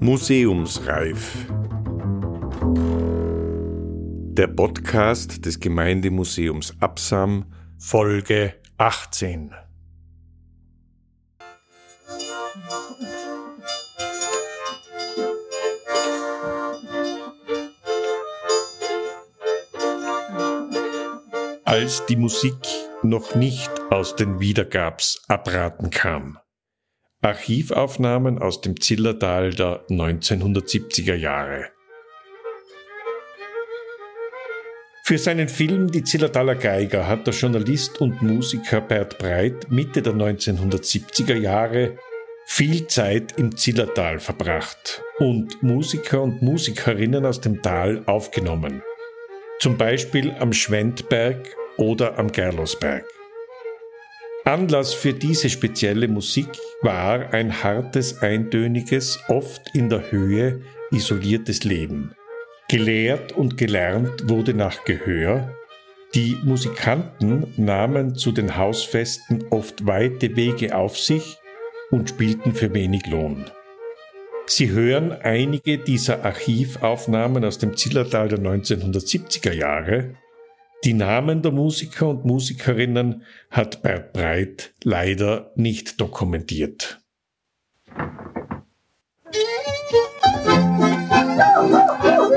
Museumsreif. Der Podcast des Gemeindemuseums Absam, Folge 18. Als die Musik noch nicht aus den Wiedergabsapparaten kam. Archivaufnahmen aus dem Zillertal der 1970er Jahre. Für seinen Film Die Zillertaler Geiger hat der Journalist und Musiker Bert Breit Mitte der 1970er Jahre viel Zeit im Zillertal verbracht und Musiker und Musikerinnen aus dem Tal aufgenommen. Zum Beispiel am Schwendberg oder am Gerlosberg. Anlass für diese spezielle Musik war ein hartes, eintöniges, oft in der Höhe isoliertes Leben. Gelehrt und gelernt wurde nach Gehör. Die Musikanten nahmen zu den Hausfesten oft weite Wege auf sich und spielten für wenig Lohn. Sie hören einige dieser Archivaufnahmen aus dem Zillertal der 1970er Jahre die Namen der Musiker und Musikerinnen hat Bert Breit leider nicht dokumentiert.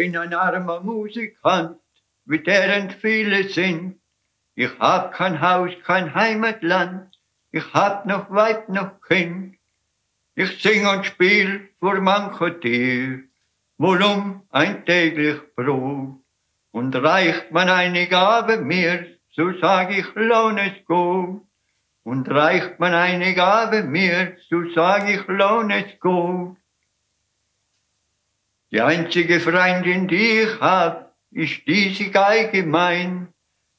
Bin ein armer Musikant, wie deren viele sind. Ich hab kein Haus, kein Heimatland, ich hab noch Weib, noch Kind. Ich sing und spiel vor mancher Tier, wohl um ein täglich Brot. Und reicht man eine Gabe mir, so sag ich, lohn es gut. Und reicht man eine Gabe mir, so sag ich, lohn es gut. Die einzige Freundin, die ich hab, ist diese Geige mein.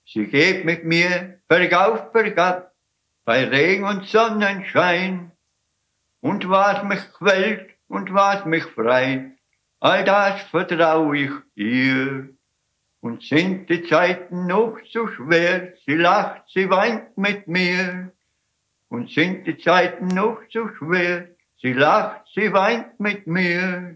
Sie geht mit mir bergauf, bergab, bei Regen und Sonnenschein. Und was mich quält und was mich freit, all das vertrau ich ihr. Und sind die Zeiten noch so schwer, sie lacht, sie weint mit mir. Und sind die Zeiten noch so schwer, sie lacht, sie weint mit mir.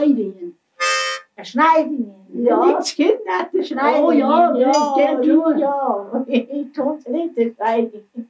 Schneidingen. Schneidingen. Ja. Nicht Kind nach der Schneidingen. Oh ja, ja, Das geht ja. schon, ja. Ich tue es nicht, der Schneidingen.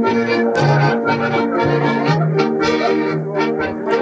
Thank you.